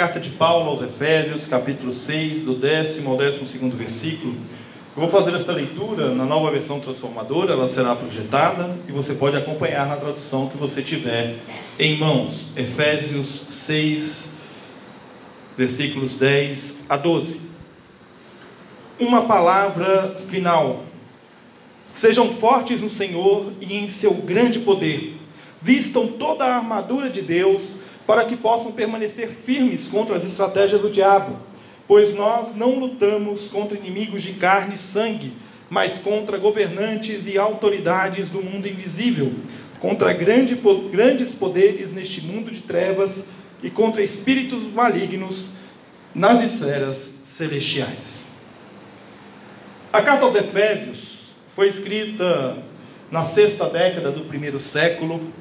Carta de Paulo aos Efésios, capítulo 6, do décimo ao décimo segundo versículo. Eu vou fazer esta leitura na nova versão transformadora, ela será projetada e você pode acompanhar na tradução que você tiver em mãos. Efésios 6, versículos 10 a 12. Uma palavra final. Sejam fortes no Senhor e em seu grande poder. Vistam toda a armadura de Deus para que possam permanecer firmes contra as estratégias do diabo, pois nós não lutamos contra inimigos de carne e sangue, mas contra governantes e autoridades do mundo invisível, contra grande, grandes poderes neste mundo de trevas e contra espíritos malignos nas esferas celestiais. A carta aos Efésios foi escrita na sexta década do primeiro século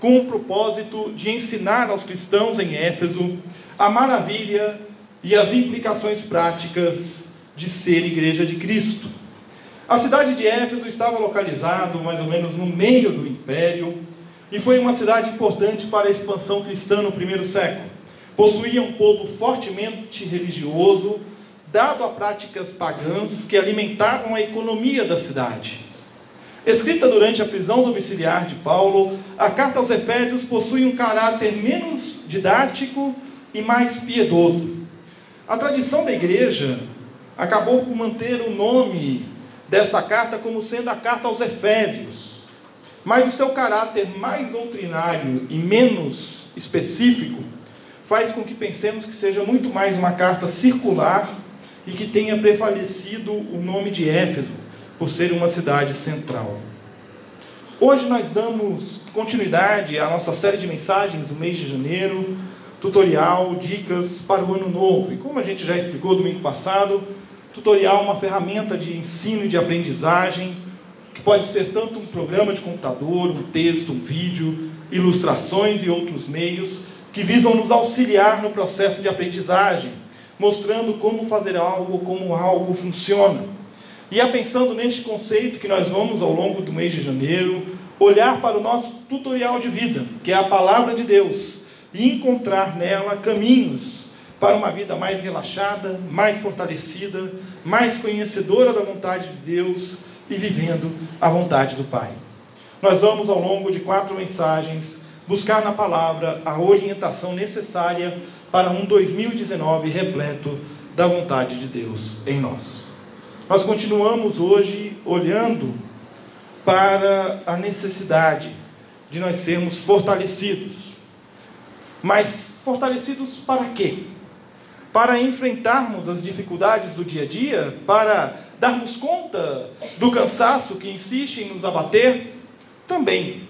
com o propósito de ensinar aos cristãos em Éfeso a maravilha e as implicações práticas de ser igreja de Cristo. A cidade de Éfeso estava localizada mais ou menos no meio do império e foi uma cidade importante para a expansão cristã no primeiro século. Possuía um povo fortemente religioso, dado a práticas pagãs que alimentavam a economia da cidade. Escrita durante a prisão domiciliar de Paulo, a carta aos Efésios possui um caráter menos didático e mais piedoso. A tradição da igreja acabou por manter o nome desta carta como sendo a carta aos Efésios, mas o seu caráter mais doutrinário e menos específico faz com que pensemos que seja muito mais uma carta circular e que tenha prevalecido o nome de Éfeso por ser uma cidade central. Hoje nós damos continuidade à nossa série de mensagens do mês de janeiro, tutorial, dicas para o ano novo. E como a gente já explicou domingo passado, tutorial é uma ferramenta de ensino e de aprendizagem que pode ser tanto um programa de computador, um texto, um vídeo, ilustrações e outros meios que visam nos auxiliar no processo de aprendizagem, mostrando como fazer algo, como algo funciona. E é pensando neste conceito que nós vamos, ao longo do mês de janeiro, olhar para o nosso tutorial de vida, que é a palavra de Deus, e encontrar nela caminhos para uma vida mais relaxada, mais fortalecida, mais conhecedora da vontade de Deus e vivendo a vontade do Pai. Nós vamos, ao longo de quatro mensagens, buscar na palavra a orientação necessária para um 2019 repleto da vontade de Deus em nós. Nós continuamos hoje olhando para a necessidade de nós sermos fortalecidos. Mas fortalecidos para quê? Para enfrentarmos as dificuldades do dia a dia, para darmos conta do cansaço que insiste em nos abater? Também.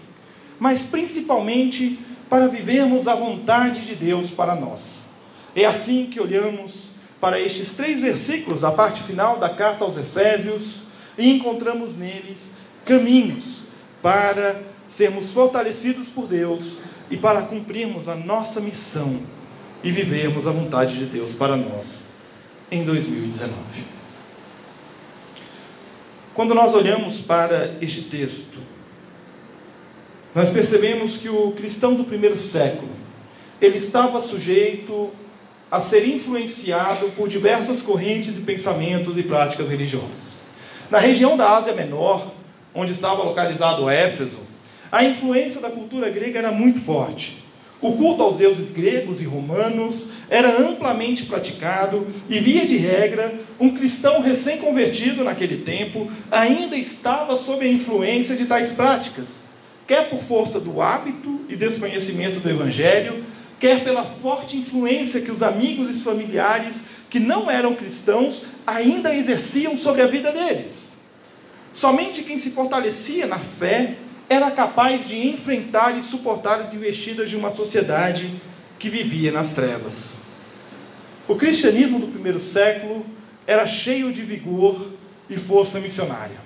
Mas principalmente para vivermos a vontade de Deus para nós. É assim que olhamos para estes três versículos, a parte final da carta aos Efésios, e encontramos neles caminhos para sermos fortalecidos por Deus e para cumprirmos a nossa missão e vivermos a vontade de Deus para nós em 2019. Quando nós olhamos para este texto, nós percebemos que o cristão do primeiro século, ele estava sujeito a ser influenciado por diversas correntes e pensamentos e práticas religiosas. Na região da Ásia Menor, onde estava localizado Éfeso, a influência da cultura grega era muito forte. O culto aos deuses gregos e romanos era amplamente praticado e, via de regra, um cristão recém-convertido naquele tempo ainda estava sob a influência de tais práticas, quer por força do hábito e desconhecimento do Evangelho, quer pela forte influência que os amigos e familiares que não eram cristãos ainda exerciam sobre a vida deles. Somente quem se fortalecia na fé era capaz de enfrentar e suportar as investidas de uma sociedade que vivia nas trevas. O cristianismo do primeiro século era cheio de vigor e força missionária.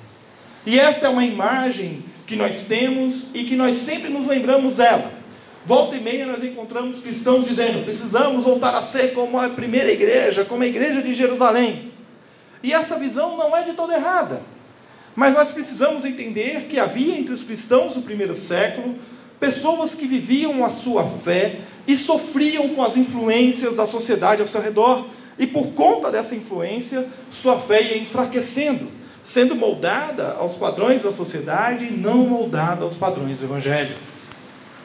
E essa é uma imagem que nós temos e que nós sempre nos lembramos dela. Volta e meia nós encontramos cristãos dizendo: precisamos voltar a ser como a primeira igreja, como a igreja de Jerusalém. E essa visão não é de toda errada. Mas nós precisamos entender que havia entre os cristãos do primeiro século pessoas que viviam a sua fé e sofriam com as influências da sociedade ao seu redor. E por conta dessa influência, sua fé ia enfraquecendo, sendo moldada aos padrões da sociedade e não moldada aos padrões do Evangelho.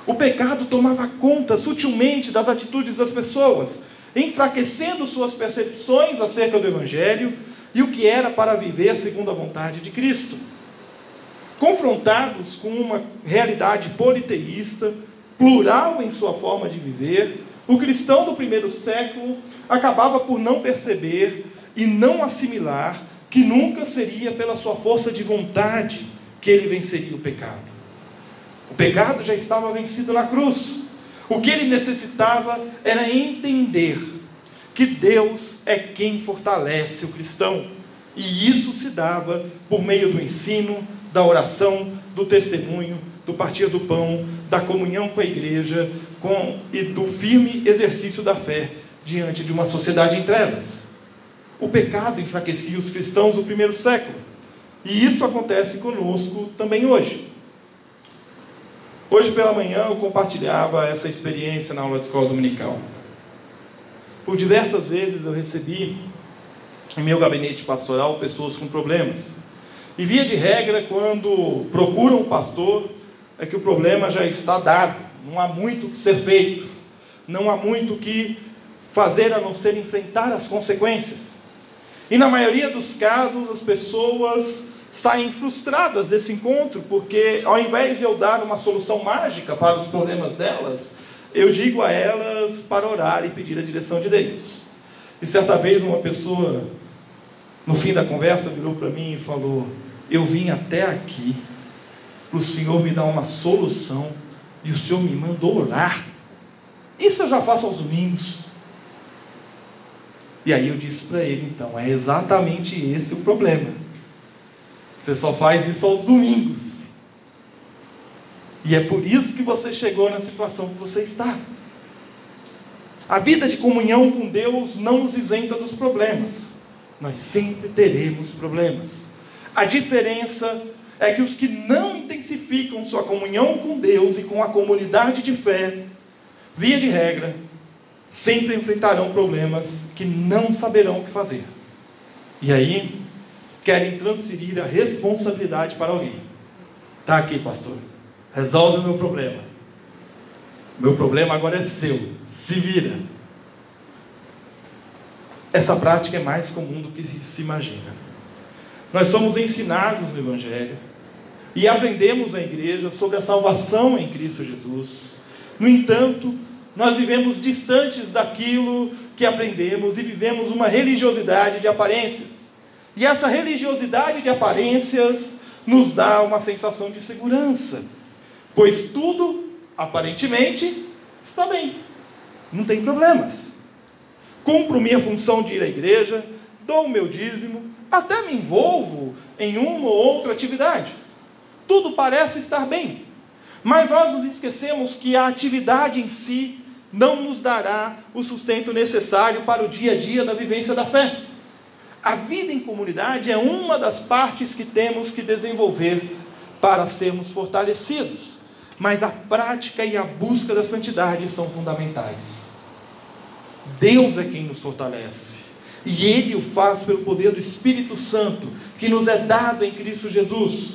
O pecado tomava conta sutilmente das atitudes das pessoas, enfraquecendo suas percepções acerca do Evangelho e o que era para viver segundo a vontade de Cristo. Confrontados com uma realidade politeísta, plural em sua forma de viver, o cristão do primeiro século acabava por não perceber e não assimilar que nunca seria pela sua força de vontade que ele venceria o pecado. O pecado já estava vencido na cruz. O que ele necessitava era entender que Deus é quem fortalece o cristão. E isso se dava por meio do ensino, da oração, do testemunho, do partir do pão, da comunhão com a igreja com, e do firme exercício da fé diante de uma sociedade em trevas. O pecado enfraquecia os cristãos do primeiro século. E isso acontece conosco também hoje. Hoje pela manhã eu compartilhava essa experiência na aula de escola dominical. Por diversas vezes eu recebi em meu gabinete pastoral pessoas com problemas. E via de regra, quando procuram o pastor, é que o problema já está dado, não há muito o que ser feito, não há muito o que fazer a não ser enfrentar as consequências. E na maioria dos casos, as pessoas saem frustradas desse encontro, porque ao invés de eu dar uma solução mágica para os problemas delas, eu digo a elas para orar e pedir a direção de Deus. E certa vez uma pessoa, no fim da conversa, virou para mim e falou: Eu vim até aqui para o Senhor me dar uma solução e o Senhor me mandou orar. Isso eu já faço aos domingos. E aí eu disse para ele: Então, é exatamente esse o problema. Você só faz isso aos domingos. E é por isso que você chegou na situação que você está. A vida de comunhão com Deus não nos isenta dos problemas. Nós sempre teremos problemas. A diferença é que os que não intensificam sua comunhão com Deus e com a comunidade de fé, via de regra, sempre enfrentarão problemas que não saberão o que fazer. E aí, querem transferir a responsabilidade para alguém. Está aqui, pastor resolve o meu problema. Meu problema agora é seu. Se vira. Essa prática é mais comum do que se imagina. Nós somos ensinados no Evangelho e aprendemos na igreja sobre a salvação em Cristo Jesus. No entanto, nós vivemos distantes daquilo que aprendemos e vivemos uma religiosidade de aparências. E essa religiosidade de aparências nos dá uma sensação de segurança pois tudo, aparentemente, está bem, não tem problemas. Cumpro minha função de ir à igreja, dou o meu dízimo, até me envolvo em uma ou outra atividade. Tudo parece estar bem, mas nós nos esquecemos que a atividade em si não nos dará o sustento necessário para o dia a dia da vivência da fé. A vida em comunidade é uma das partes que temos que desenvolver para sermos fortalecidos mas a prática e a busca da santidade são fundamentais. Deus é quem nos fortalece, e Ele o faz pelo poder do Espírito Santo, que nos é dado em Cristo Jesus.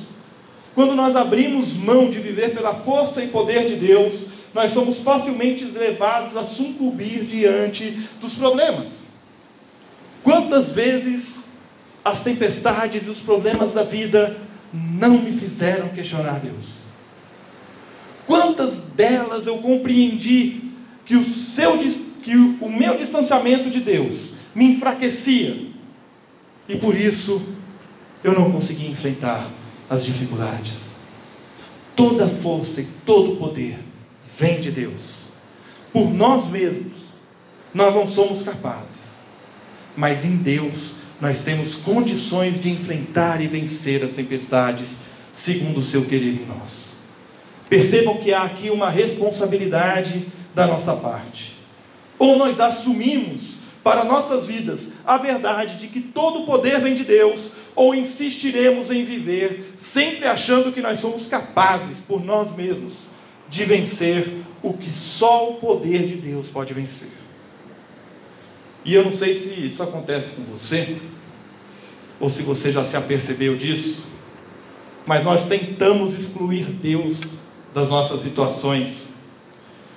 Quando nós abrimos mão de viver pela força e poder de Deus, nós somos facilmente levados a sucumbir diante dos problemas. Quantas vezes as tempestades e os problemas da vida não me fizeram questionar Deus? Quantas delas eu compreendi que o, seu, que o meu distanciamento de Deus me enfraquecia e por isso eu não conseguia enfrentar as dificuldades. Toda força e todo poder vem de Deus. Por nós mesmos, nós não somos capazes. Mas em Deus nós temos condições de enfrentar e vencer as tempestades, segundo o seu querer em nós. Percebam que há aqui uma responsabilidade da nossa parte. Ou nós assumimos para nossas vidas a verdade de que todo o poder vem de Deus, ou insistiremos em viver sempre achando que nós somos capazes por nós mesmos de vencer o que só o poder de Deus pode vencer. E eu não sei se isso acontece com você, ou se você já se apercebeu disso, mas nós tentamos excluir Deus das nossas situações,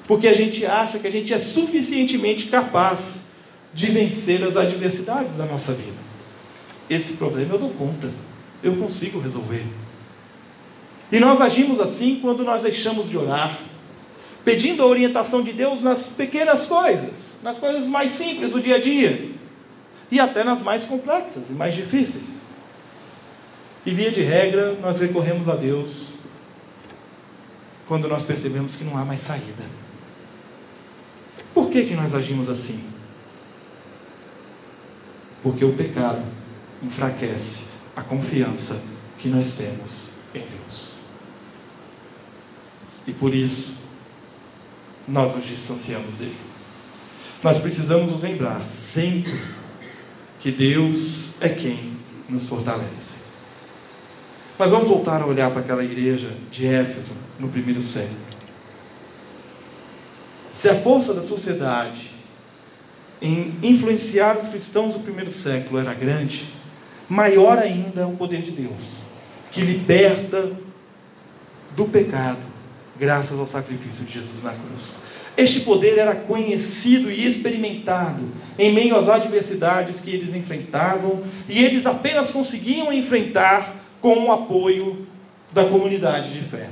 porque a gente acha que a gente é suficientemente capaz de vencer as adversidades da nossa vida. Esse problema eu dou conta, eu consigo resolver. E nós agimos assim quando nós deixamos de orar, pedindo a orientação de Deus nas pequenas coisas, nas coisas mais simples do dia a dia, e até nas mais complexas e mais difíceis. E via de regra, nós recorremos a Deus quando nós percebemos que não há mais saída. Por que, que nós agimos assim? Porque o pecado enfraquece a confiança que nós temos em Deus. E por isso, nós nos distanciamos dele. Nós precisamos nos lembrar sempre que Deus é quem nos fortalece. Mas vamos voltar a olhar para aquela igreja de Éfeso no primeiro século. Se a força da sociedade em influenciar os cristãos do primeiro século era grande, maior ainda é o poder de Deus, que liberta do pecado, graças ao sacrifício de Jesus na cruz. Este poder era conhecido e experimentado em meio às adversidades que eles enfrentavam, e eles apenas conseguiam enfrentar com o apoio da comunidade de fé.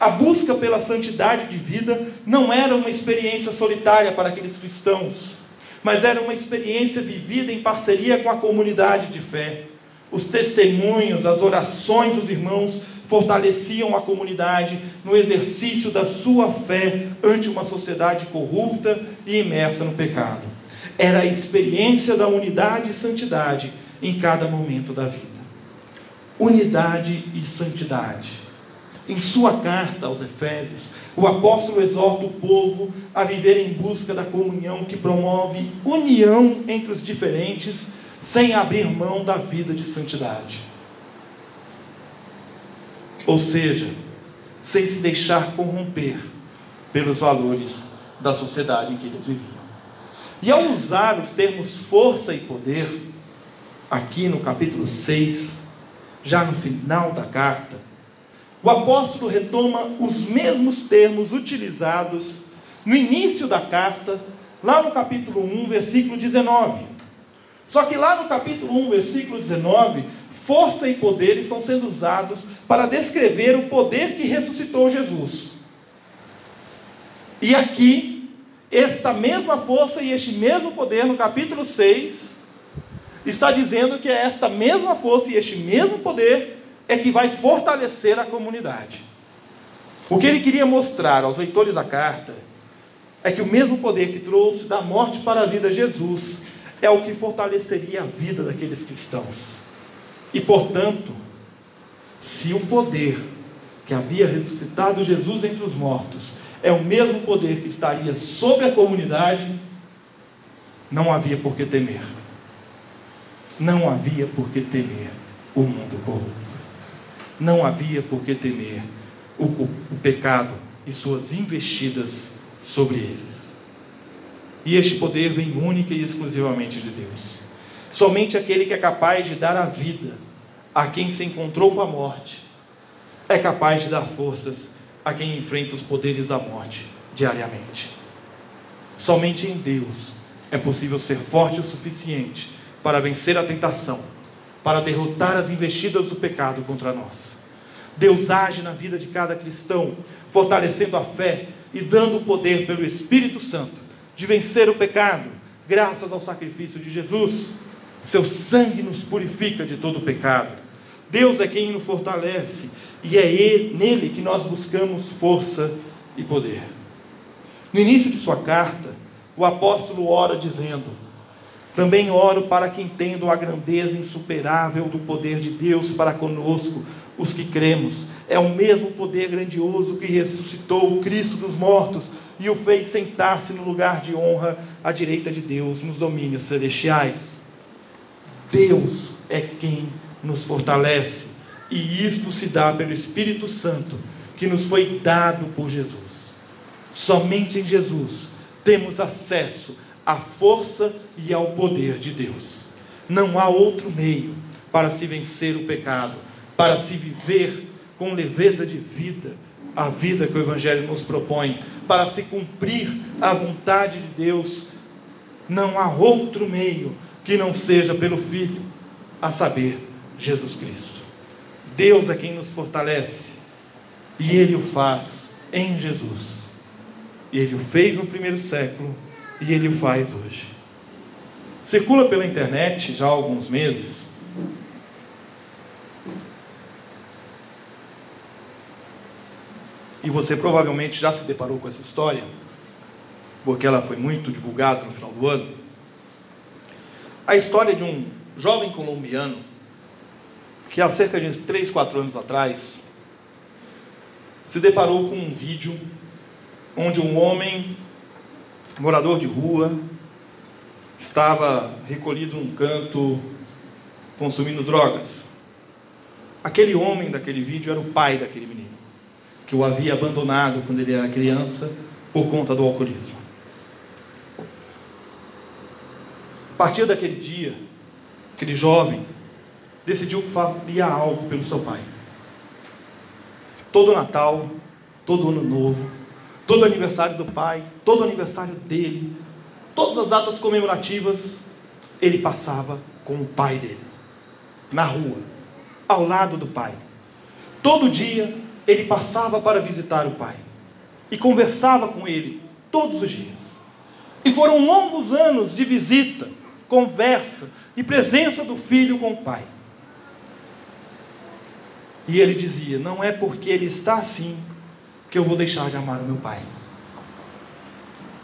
A busca pela santidade de vida não era uma experiência solitária para aqueles cristãos, mas era uma experiência vivida em parceria com a comunidade de fé. Os testemunhos, as orações dos irmãos fortaleciam a comunidade no exercício da sua fé ante uma sociedade corrupta e imersa no pecado. Era a experiência da unidade e santidade em cada momento da vida. Unidade e santidade. Em sua carta aos Efésios, o apóstolo exorta o povo a viver em busca da comunhão que promove união entre os diferentes, sem abrir mão da vida de santidade. Ou seja, sem se deixar corromper pelos valores da sociedade em que eles viviam. E ao usar os termos força e poder, aqui no capítulo 6, já no final da carta, o apóstolo retoma os mesmos termos utilizados no início da carta, lá no capítulo 1, versículo 19. Só que lá no capítulo 1, versículo 19, força e poder estão sendo usados para descrever o poder que ressuscitou Jesus. E aqui, esta mesma força e este mesmo poder, no capítulo 6, está dizendo que é esta mesma força e este mesmo poder é que vai fortalecer a comunidade. O que ele queria mostrar aos leitores da carta é que o mesmo poder que trouxe da morte para a vida Jesus é o que fortaleceria a vida daqueles cristãos. E portanto, se o poder que havia ressuscitado Jesus entre os mortos é o mesmo poder que estaria sobre a comunidade, não havia por que temer. Não havia por que temer o mundo corrupto não havia por que temer o, o pecado e suas investidas sobre eles. E este poder vem única e exclusivamente de Deus. Somente aquele que é capaz de dar a vida a quem se encontrou com a morte é capaz de dar forças a quem enfrenta os poderes da morte diariamente. Somente em Deus é possível ser forte o suficiente para vencer a tentação, para derrotar as investidas do pecado contra nós. Deus age na vida de cada cristão, fortalecendo a fé e dando o poder pelo Espírito Santo de vencer o pecado, graças ao sacrifício de Jesus. Seu sangue nos purifica de todo pecado. Deus é quem nos fortalece e é ele, nele que nós buscamos força e poder. No início de sua carta, o apóstolo ora dizendo: Também oro para que entendam a grandeza insuperável do poder de Deus para conosco, os que cremos. É o mesmo poder grandioso que ressuscitou o Cristo dos mortos e o fez sentar-se no lugar de honra à direita de Deus nos domínios celestiais. Deus é quem nos fortalece, e isto se dá pelo Espírito Santo que nos foi dado por Jesus. Somente em Jesus temos acesso à força e ao poder de Deus. Não há outro meio para se vencer o pecado, para se viver com leveza de vida, a vida que o Evangelho nos propõe, para se cumprir a vontade de Deus. Não há outro meio que não seja pelo Filho, a saber, Jesus Cristo. Deus é quem nos fortalece e Ele o faz em Jesus. Ele o fez no primeiro século e Ele o faz hoje. Circula pela internet já há alguns meses e você provavelmente já se deparou com essa história, porque ela foi muito divulgada no final do ano. A história de um jovem colombiano que há cerca de 3, 4 anos atrás se deparou com um vídeo onde um homem, morador de rua, estava recolhido num canto consumindo drogas. Aquele homem daquele vídeo era o pai daquele menino, que o havia abandonado quando ele era criança por conta do alcoolismo. A partir daquele dia, aquele jovem decidiu que faria algo pelo seu pai. Todo Natal, todo Ano Novo, todo aniversário do pai, todo aniversário dele, todas as datas comemorativas, ele passava com o pai dele, na rua, ao lado do pai. Todo dia ele passava para visitar o pai e conversava com ele todos os dias. E foram longos anos de visita, conversa e presença do filho com o pai. E ele dizia: Não é porque ele está assim que eu vou deixar de amar o meu pai.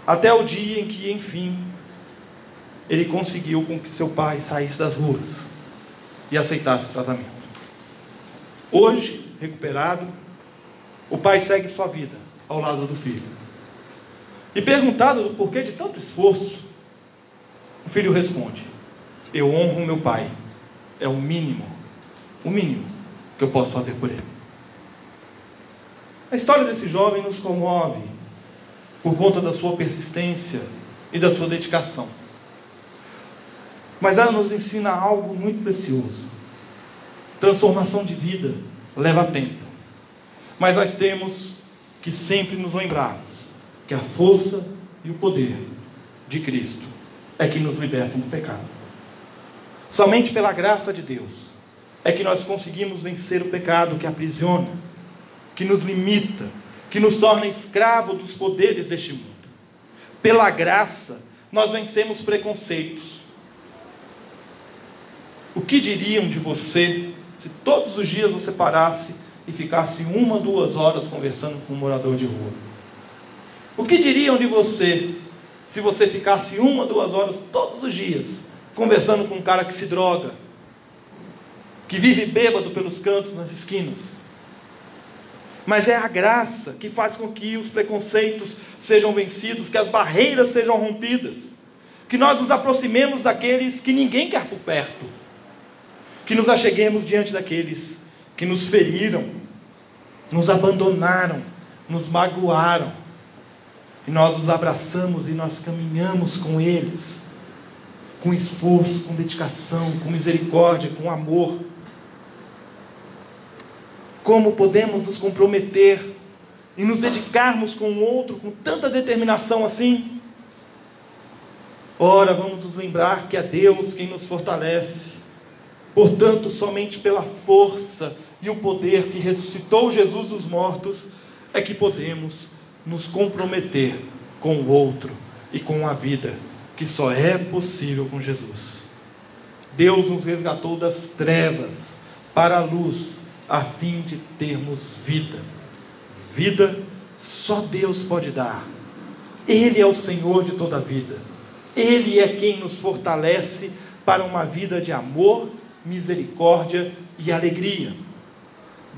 Até o dia em que, enfim, ele conseguiu com que seu pai saísse das ruas e aceitasse o tratamento. Hoje, recuperado, o pai segue sua vida ao lado do filho. E perguntado do porquê de tanto esforço, o filho responde: Eu honro meu pai. É o mínimo, o mínimo que eu posso fazer por ele. A história desse jovem nos comove por conta da sua persistência e da sua dedicação. Mas ela nos ensina algo muito precioso. Transformação de vida leva tempo. Mas nós temos que sempre nos lembrarmos que a força e o poder de Cristo é que nos libertam do pecado. Somente pela graça de Deus é que nós conseguimos vencer o pecado que aprisiona, que nos limita, que nos torna escravo dos poderes deste mundo. Pela graça, nós vencemos preconceitos. O que diriam de você se todos os dias você parasse e ficasse uma, duas horas conversando com um morador de rua? O que diriam de você se você ficasse uma, duas horas todos os dias conversando com um cara que se droga, que vive bêbado pelos cantos, nas esquinas. Mas é a graça que faz com que os preconceitos sejam vencidos, que as barreiras sejam rompidas, que nós nos aproximemos daqueles que ninguém quer por perto, que nos acheguemos diante daqueles que nos feriram, nos abandonaram, nos magoaram, e nós os abraçamos e nós caminhamos com eles, com esforço, com dedicação, com misericórdia, com amor. Como podemos nos comprometer e nos dedicarmos com o outro com tanta determinação assim? Ora, vamos nos lembrar que é Deus quem nos fortalece. Portanto, somente pela força e o poder que ressuscitou Jesus dos mortos é que podemos nos comprometer com o outro e com a vida, que só é possível com Jesus. Deus nos resgatou das trevas para a luz a fim de termos vida. Vida só Deus pode dar. Ele é o Senhor de toda a vida. Ele é quem nos fortalece para uma vida de amor, misericórdia e alegria.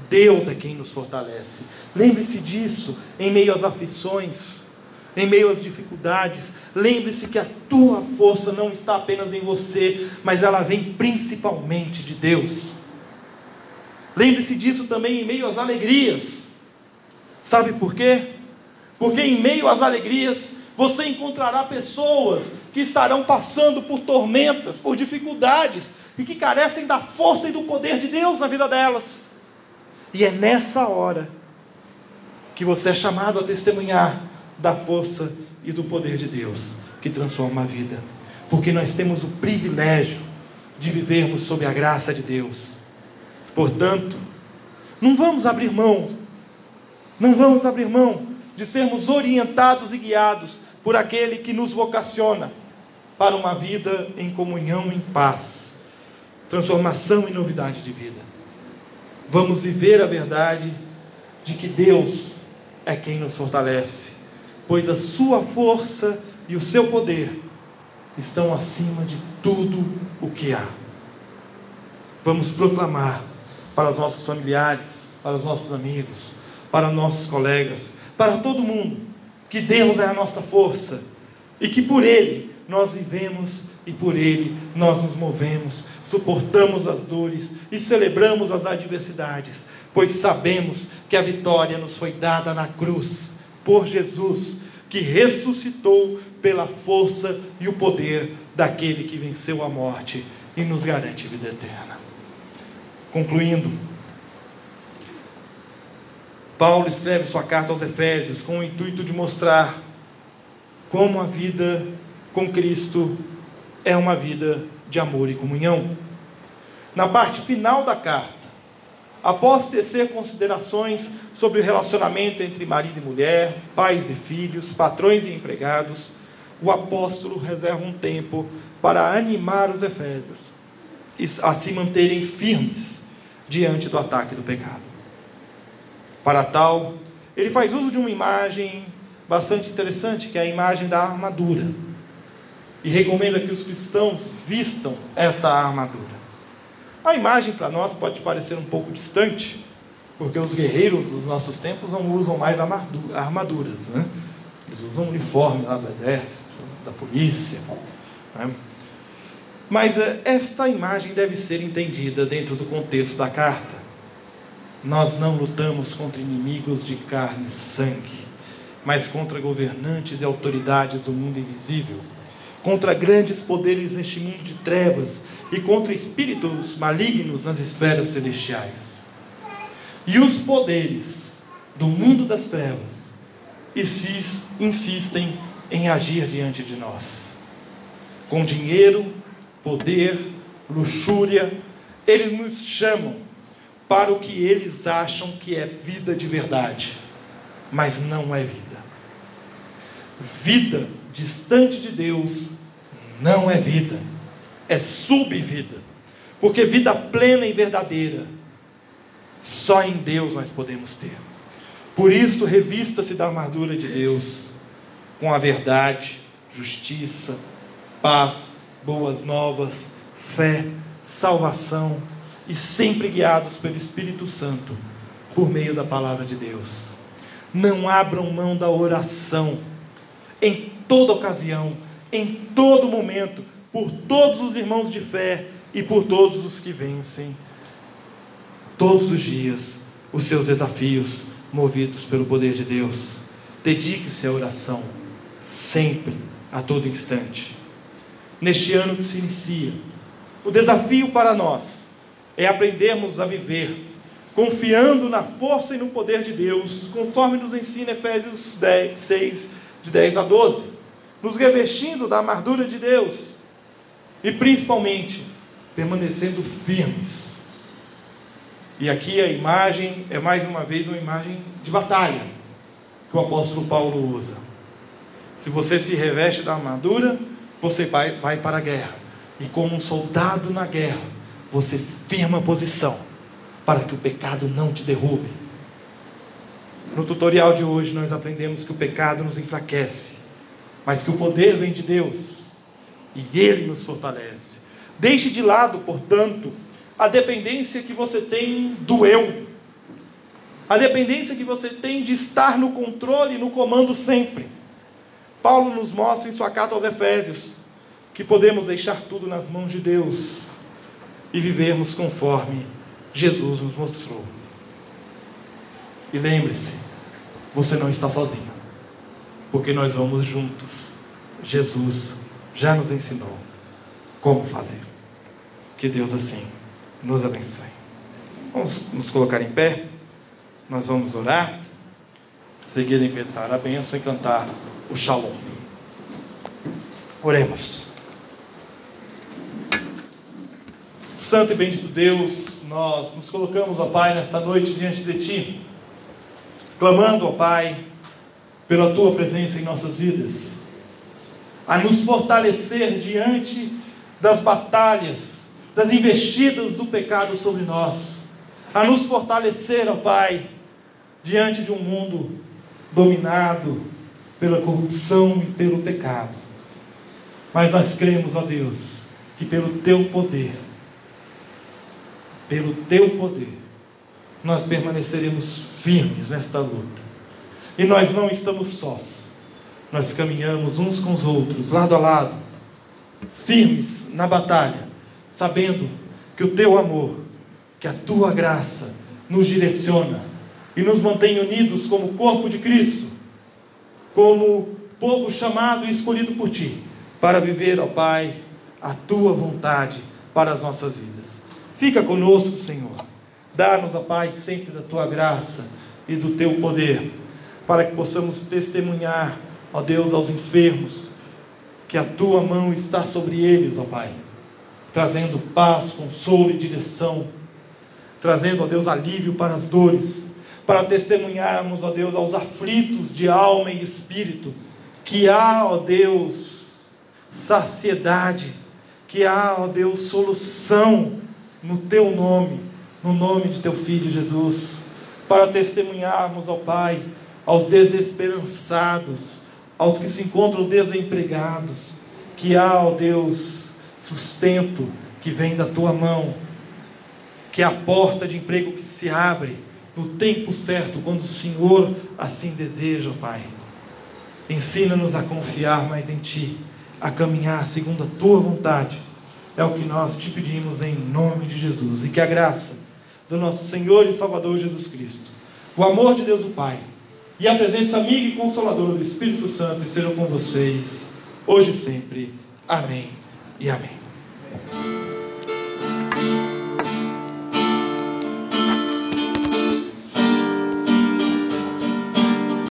Deus é quem nos fortalece. Lembre-se disso em meio às aflições, em meio às dificuldades. Lembre-se que a tua força não está apenas em você, mas ela vem principalmente de Deus. Lembre-se disso também em meio às alegrias. Sabe por quê? Porque em meio às alegrias você encontrará pessoas que estarão passando por tormentas, por dificuldades e que carecem da força e do poder de Deus na vida delas. E é nessa hora que você é chamado a testemunhar da força e do poder de Deus que transforma a vida. Porque nós temos o privilégio de vivermos sob a graça de Deus. Portanto, não vamos abrir mão, não vamos abrir mão de sermos orientados e guiados por aquele que nos vocaciona para uma vida em comunhão, em paz, transformação e novidade de vida. Vamos viver a verdade de que Deus é quem nos fortalece, pois a sua força e o seu poder estão acima de tudo o que há. Vamos proclamar para os nossos familiares, para os nossos amigos, para nossos colegas, para todo mundo que Deus é a nossa força e que por Ele nós vivemos e por Ele nós nos movemos, suportamos as dores e celebramos as adversidades, pois sabemos que a vitória nos foi dada na cruz por Jesus, que ressuscitou pela força e o poder daquele que venceu a morte e nos garante vida eterna. Concluindo, Paulo escreve sua carta aos Efésios com o intuito de mostrar como a vida com Cristo é uma vida de amor e comunhão. Na parte final da carta, após tecer considerações sobre o relacionamento entre marido e mulher, pais e filhos, patrões e empregados, o apóstolo reserva um tempo para animar os efésios a se manterem firmes diante do ataque do pecado. Para tal, ele faz uso de uma imagem bastante interessante, que é a imagem da armadura. E recomenda que os cristãos vistam esta armadura. A imagem para nós pode parecer um pouco distante, porque os guerreiros dos nossos tempos não usam mais armaduras, né? Eles usam uniforme lá do exército, da polícia. Né? Mas eh, esta imagem deve ser entendida dentro do contexto da carta. Nós não lutamos contra inimigos de carne e sangue, mas contra governantes e autoridades do mundo invisível, contra grandes poderes neste mundo de trevas e contra espíritos malignos nas esferas celestiais. E os poderes do mundo das trevas insistem em agir diante de nós. Com dinheiro, poder, luxúria, eles nos chamam para o que eles acham que é vida de verdade, mas não é vida. Vida distante de Deus não é vida, é subvida. Porque vida plena e verdadeira, só em Deus nós podemos ter. Por isso, revista-se da armadura de Deus, com a verdade, justiça, paz, boas novas, fé, salvação e sempre guiados pelo Espírito Santo, por meio da palavra de Deus. Não abram mão da oração, em toda ocasião, em todo momento, por todos os irmãos de fé e por todos os que vencem, todos os dias, os seus desafios, movidos pelo poder de Deus. Dedique-se à oração, sempre, a todo instante. Neste ano que se inicia, o desafio para nós é aprendermos a viver confiando na força e no poder de Deus, conforme nos ensina Efésios 10, 6, de 10 a 12, nos revestindo da armadura de Deus e principalmente permanecendo firmes. E aqui a imagem é mais uma vez uma imagem de batalha que o apóstolo Paulo usa. Se você se reveste da armadura, você vai, vai para a guerra. E como um soldado na guerra, você firma a posição para que o pecado não te derrube. No tutorial de hoje nós aprendemos que o pecado nos enfraquece, mas que o poder vem de Deus e Ele nos fortalece. Deixe de lado, portanto, a dependência que você tem do eu, a dependência que você tem de estar no controle, no comando sempre. Paulo nos mostra em sua carta aos Efésios que podemos deixar tudo nas mãos de Deus e vivermos conforme Jesus nos mostrou. E lembre-se, você não está sozinho, porque nós vamos juntos. Jesus já nos ensinou como fazer. Que Deus assim nos abençoe. Vamos nos colocar em pé, nós vamos orar, seguir inventar a bênção e cantar o Shalom. Oremos. Santo e bendito Deus, nós nos colocamos, ó Pai, nesta noite diante de Ti, clamando, ó Pai, pela Tua presença em nossas vidas, a nos fortalecer diante das batalhas, das investidas do pecado sobre nós, a nos fortalecer, ó Pai, diante de um mundo dominado pela corrupção e pelo pecado. Mas nós cremos, ó Deus, que pelo Teu poder, pelo teu poder, nós permaneceremos firmes nesta luta. E nós não estamos sós. Nós caminhamos uns com os outros, lado a lado, firmes na batalha, sabendo que o teu amor, que a tua graça nos direciona e nos mantém unidos como corpo de Cristo, como povo chamado e escolhido por ti, para viver, ó Pai, a tua vontade para as nossas vidas. Fica conosco, Senhor. Dá-nos a paz sempre da tua graça e do teu poder, para que possamos testemunhar, ó Deus, aos enfermos, que a tua mão está sobre eles, ó Pai, trazendo paz, consolo e direção, trazendo, ó Deus, alívio para as dores, para testemunharmos, ó Deus, aos aflitos de alma e espírito, que há, ó Deus, saciedade, que há, ó Deus, solução no teu nome, no nome de teu filho Jesus, para testemunharmos ao Pai, aos desesperançados, aos que se encontram desempregados, que há, ó Deus, sustento que vem da tua mão, que é a porta de emprego que se abre no tempo certo, quando o Senhor assim deseja, Pai. Ensina-nos a confiar mais em Ti, a caminhar segundo a Tua vontade é o que nós te pedimos em nome de Jesus. E que a graça do nosso Senhor e Salvador Jesus Cristo, o amor de Deus o Pai e a presença amiga e consoladora do Espírito Santo estejam com vocês, hoje e sempre. Amém e amém.